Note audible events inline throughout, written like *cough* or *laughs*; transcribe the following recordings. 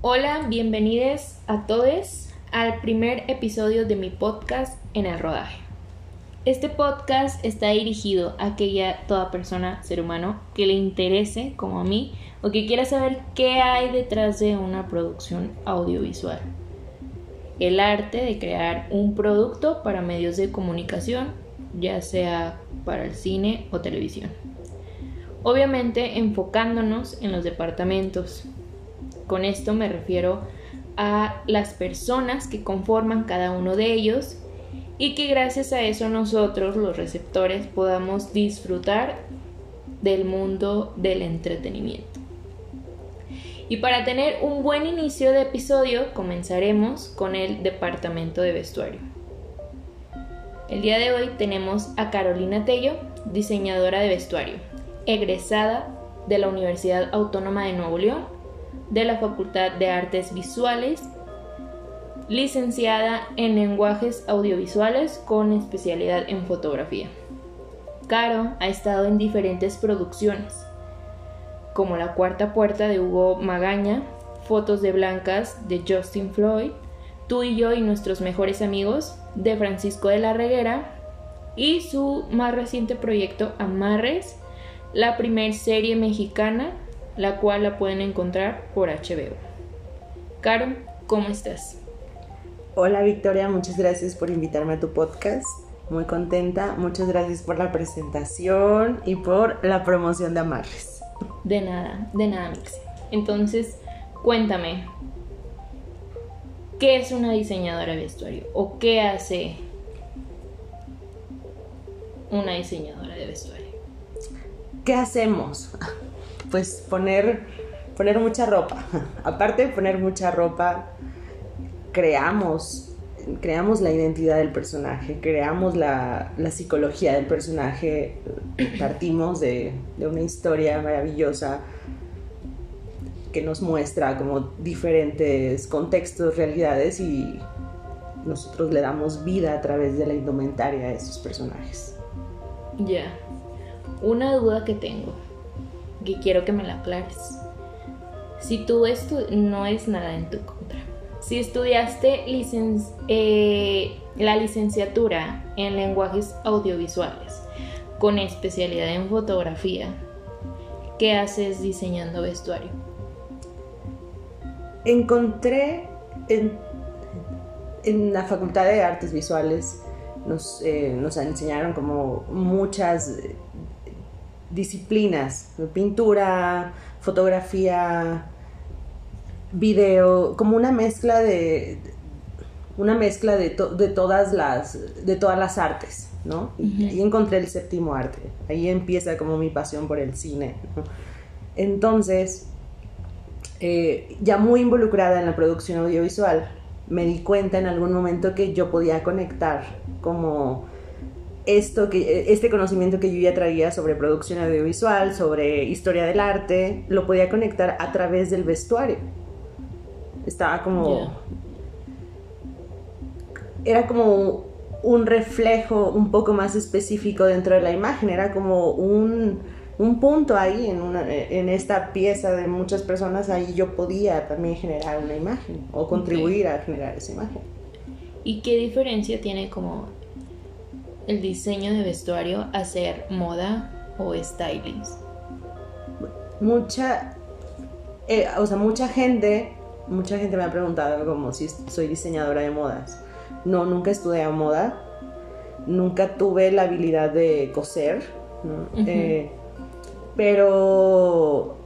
Hola, bienvenidos a todos al primer episodio de mi podcast en el rodaje. Este podcast está dirigido a aquella toda persona, ser humano, que le interese, como a mí, o que quiera saber qué hay detrás de una producción audiovisual. El arte de crear un producto para medios de comunicación, ya sea para el cine o televisión. Obviamente enfocándonos en los departamentos. Con esto me refiero a las personas que conforman cada uno de ellos y que gracias a eso nosotros los receptores podamos disfrutar del mundo del entretenimiento. Y para tener un buen inicio de episodio comenzaremos con el departamento de vestuario. El día de hoy tenemos a Carolina Tello, diseñadora de vestuario, egresada de la Universidad Autónoma de Nuevo León, de la Facultad de Artes Visuales, licenciada en lenguajes audiovisuales con especialidad en fotografía. Caro ha estado en diferentes producciones, como La Cuarta Puerta de Hugo Magaña, Fotos de Blancas de Justin Floyd, Tú y yo y nuestros mejores amigos de Francisco de la Reguera y su más reciente proyecto Amarres, la primer serie mexicana, la cual la pueden encontrar por HBO. Caro, ¿cómo estás? Hola Victoria, muchas gracias por invitarme a tu podcast. Muy contenta, muchas gracias por la presentación y por la promoción de Amarres. De nada, de nada, Mix. Entonces, cuéntame, ¿qué es una diseñadora de vestuario? ¿O qué hace una diseñadora de vestuario? ¿Qué hacemos? Pues poner, poner mucha ropa. *laughs* Aparte de poner mucha ropa, creamos creamos la identidad del personaje, creamos la, psicología del personaje, partimos de, una historia maravillosa que nos muestra como diferentes contextos, realidades y nosotros le damos vida a través de la indumentaria a esos personajes. Ya, una duda que tengo, quiero que me la aclares. Si tú no es nada en tu contra, si estudiaste eh, la licenciatura en lenguajes audiovisuales con especialidad en fotografía, ¿qué haces diseñando vestuario? Encontré en, la Facultad de Artes Visuales, nos, eh, nos enseñaron como muchas disciplinas, pintura, fotografía, video, como una mezcla de una mezcla de, de, todas las de todas las artes, ¿no? Y ahí encontré el séptimo arte. Ahí empieza como mi pasión por el cine. Entonces, eh, ya muy involucrada en la producción audiovisual, me di cuenta en algún momento que yo podía conectar como esto que este conocimiento que yo ya traía sobre producción audiovisual, sobre historia del arte, lo podía conectar a través del vestuario. Estaba como... Era como un reflejo un poco más específico dentro de la imagen, era como un, punto ahí en, una, en esta pieza de muchas personas, ahí yo podía también generar una imagen o contribuir a generar esa imagen. ¿Y qué diferencia tiene como el diseño de vestuario hacer moda o styling? Mucha, eh, o sea, mucha gente mucha gente me ha preguntado como si soy diseñadora de modas. No, nunca estudié moda, nunca tuve la habilidad de coser, eh, pero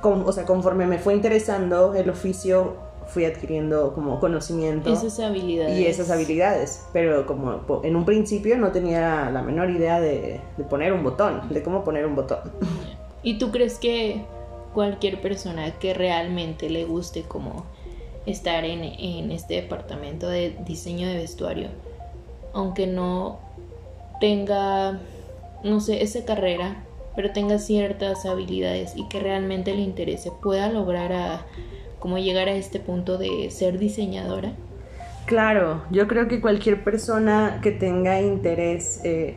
o sea, conforme me fue interesando el oficio, fui adquiriendo como conocimiento. Esas habilidades. Y esas habilidades, pero como en un principio no tenía la menor idea de, de poner un botón, de cómo poner un botón. ¿Y tú crees que cualquier persona que realmente le guste como estar en, este departamento de diseño de vestuario, aunque no tenga, no sé, esa carrera, pero tenga ciertas habilidades y que realmente le interese, pueda lograr a como llegar a este punto de ser diseñadora. Claro, yo creo que cualquier persona que tenga interés eh,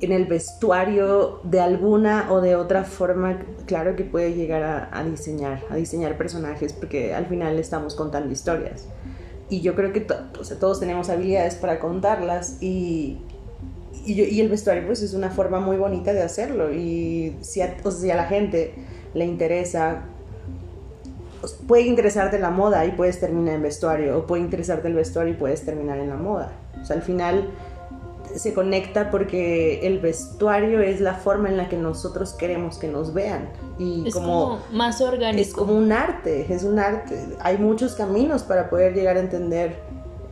en el vestuario de alguna o de otra forma, claro que puede llegar a, diseñar, a diseñar personajes, porque al final estamos contando historias. Y yo creo que todos tenemos habilidades para contarlas y, y, el vestuario pues es una forma muy bonita de hacerlo. Y si a, si a la gente le interesa, puede interesarte la moda y puedes terminar en vestuario, o puede interesarte el vestuario y puedes terminar en la moda. O sea, al final se conecta porque el vestuario es la forma en la que nosotros queremos que nos vean. Y es como, más orgánico. es como un arte es un arte. Hay muchos caminos para poder llegar a entender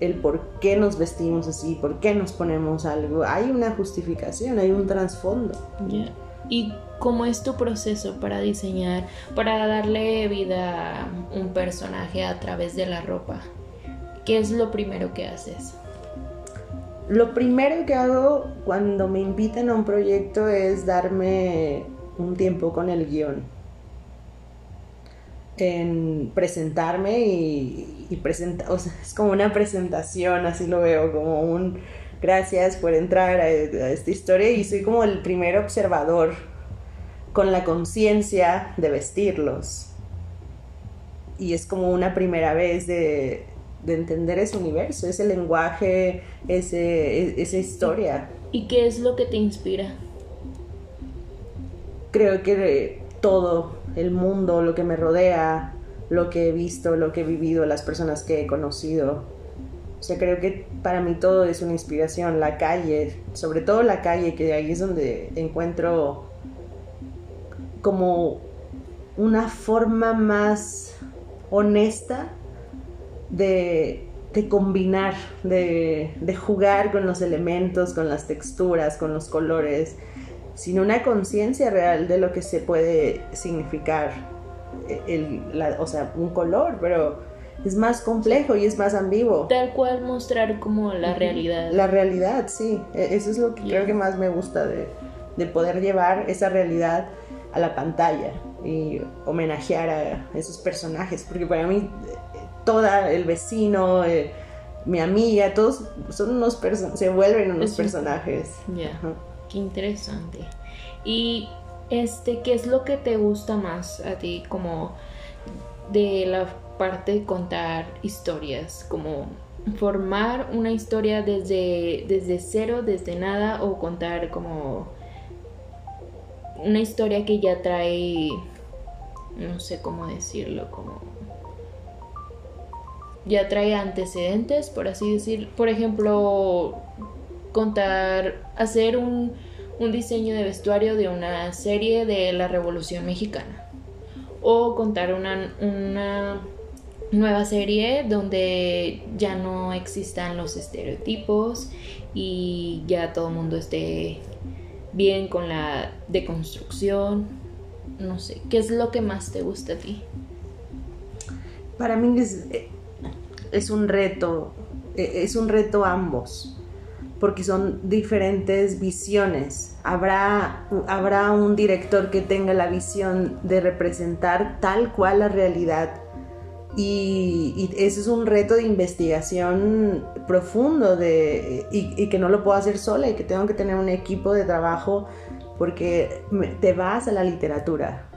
el por qué nos vestimos así por qué nos ponemos algo. Hay una justificación hay un trasfondo. Y cómo es tu proceso para diseñar para darle vida a un personaje a través de la ropa qué es lo primero que haces lo primero que hago cuando me invitan a un proyecto es darme un tiempo con el guion. En presentarme y, presentar, es como una presentación, así lo veo, como un gracias por entrar a, esta historia y soy como el primer observador con la conciencia de vestirlos. Y es como una primera vez de, de entender ese universo, ese lenguaje, ese, esa historia. ¿Y qué es lo que te inspira? Creo que todo el mundo, lo que me rodea, lo que he visto, lo que he vivido, las personas que he conocido. O sea, creo que para mí todo es una inspiración. La calle, sobre todo la calle, que ahí es donde encuentro como una forma más honesta de, combinar, de, jugar con los elementos, con las texturas, con los colores, sin una conciencia real de lo que se puede significar, el, o sea, un color, pero es más complejo y es más ambiguo. Tal cual mostrar como la realidad. La realidad, sí. E, eso es lo que creo que más me gusta de, de, poder llevar esa realidad a la pantalla y homenajear a esos personajes, porque para mí toda, el vecino, eh, mi amiga, todos son unos personajes, se vuelven unos personajes. Ya, qué interesante. Y este, ¿qué es lo que te gusta más a ti como de la parte de contar historias? Como formar una historia desde, desde cero, desde nada, o contar como una historia que ya trae, no sé cómo decirlo, como ya trae antecedentes, por así decir. Por ejemplo, contar, hacer un, diseño de vestuario de una serie de la Revolución Mexicana. O contar una, una nueva serie donde ya no existan los estereotipos y ya todo el mundo esté bien con la deconstrucción. No sé, ¿qué es lo que más te gusta a ti? Para mí es, eh, es un reto, e, es un reto ambos, porque son diferentes visiones. Habrá, habrá un director que tenga la visión de representar tal cual la realidad y, y, ese es un reto de investigación profundo de, y, y, que no lo puedo hacer sola y que tengo que tener un equipo de trabajo porque te vas a la literatura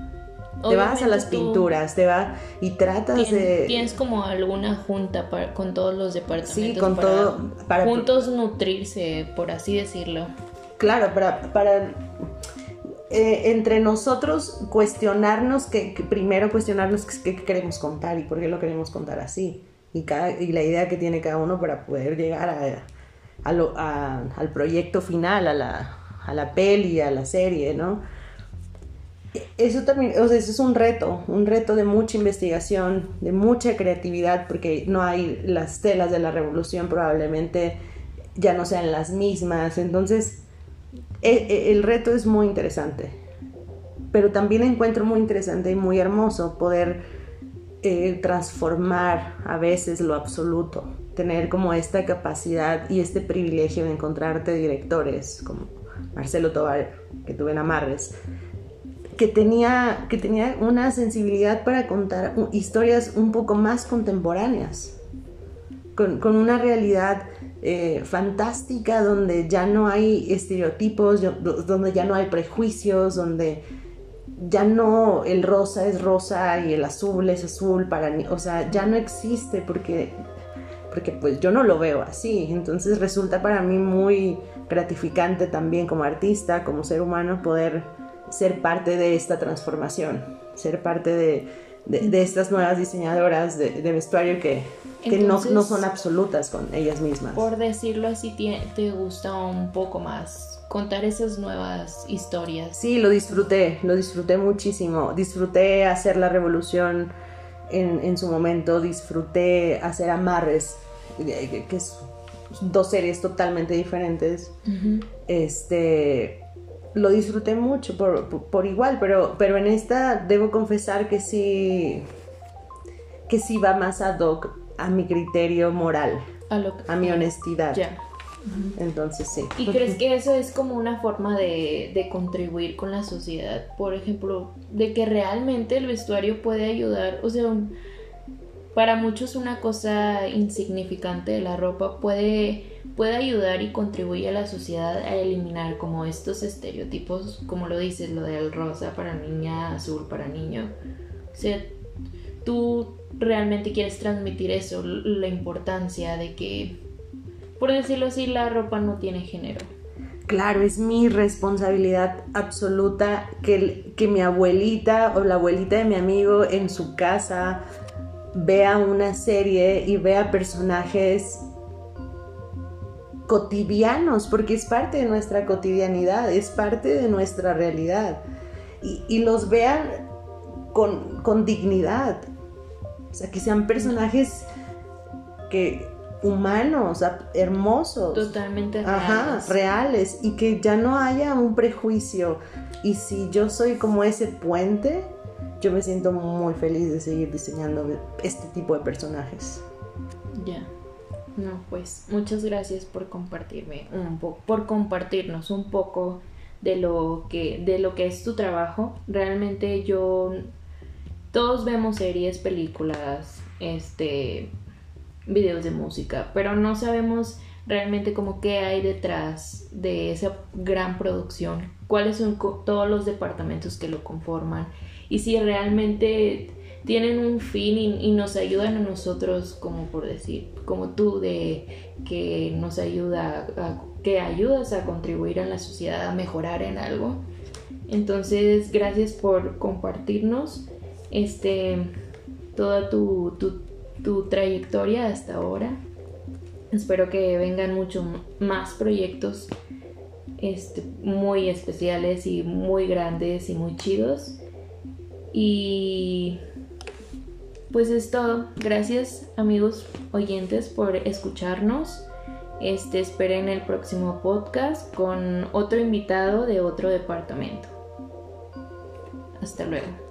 te vas a las pinturas, te vas y tratas de... Tienes como alguna junta con todos los departamentos. Sí, con todo. Para juntos nutrirse, por así decirlo. Claro, para... para eh, entre nosotros cuestionarnos, que, primero cuestionarnos qué, queremos contar y por qué lo queremos contar así. Y, cada, y la idea que tiene cada uno para poder llegar a, al proyecto final, a la, a la peli, a la serie, ¿no? eso también, o sea, eso es un reto, un reto de mucha investigación, de mucha creatividad, porque no hay las telas de la revolución probablemente ya no sean las mismas. Entonces, e, e, el, reto es muy interesante. Pero también encuentro muy interesante y muy hermoso poder eh, transformar a veces lo absoluto, tener como esta capacidad y este privilegio de encontrarte directores como Marcelo Tovar, que tuve en Amarres que tenía, que tenía una sensibilidad para contar historias un poco más contemporáneas, con, una realidad eh, fantástica donde ya no hay estereotipos, donde ya no hay prejuicios, donde ya no el rosa es rosa y el azul es azul para mí, o sea, ya no existe porque porque pues yo no lo veo así, entonces resulta para mí muy gratificante también como artista, como ser humano poder ser parte de esta transformación, ser parte de, de, estas nuevas diseñadoras de, vestuario que, que no, no, son absolutas con ellas mismas. Por decirlo así, te, te gusta un poco más contar esas nuevas historias. Sí, lo disfruté, lo disfruté muchísimo. Disfruté hacer la revolución en, en su momento, disfruté hacer amarres, que es dos series totalmente diferentes. Este lo disfruté mucho por, por, igual, pero, pero en esta debo confesar que sí, que sí va más ad hoc a mi criterio moral, a, mi honestidad. Entonces sí. ¿Y crees que eso es como una forma de, de, contribuir con la sociedad? Por ejemplo, de que realmente el vestuario puede ayudar, o sea, para muchos una cosa insignificante de la ropa puede puede ayudar y contribuir a la sociedad a eliminar como estos estereotipos, como lo dices, lo del rosa para niña, azul para niño. O sea, tú realmente quieres transmitir eso, la importancia de que, por decirlo así, la ropa no tiene género. Claro, es mi responsabilidad absoluta que, que mi abuelita o la abuelita de mi amigo en su casa vea una serie y vea personajes cotidianos, porque es parte de nuestra cotidianidad, es parte de nuestra realidad. Y, los vean con, dignidad. O sea, que sean personajes que humanos, hermosos. Totalmente reales. Ajá, reales. Y que ya no haya un prejuicio. Y si yo soy como ese puente, yo me siento muy feliz de seguir diseñando este tipo de personajes. Ya. No, pues muchas gracias por compartirme un poco, por compartirnos un poco de lo que de lo que es tu trabajo. Realmente yo todos vemos series, películas, este videos de música, pero no sabemos realmente como qué hay detrás de esa gran producción, cuáles son todos los departamentos que lo conforman y si realmente tienen un fin y, nos ayudan a nosotros, como por decir, como tú, de que nos ayuda, a, que ayudas a contribuir a la sociedad, a mejorar en algo. Entonces, gracias por compartirnos este, toda tu, tu, trayectoria hasta ahora. Espero que vengan muchos más proyectos este, muy especiales y muy grandes y muy chidos. Y pues es todo. Gracias amigos oyentes por escucharnos. Este, esperen el próximo podcast con otro invitado de otro departamento. Hasta luego.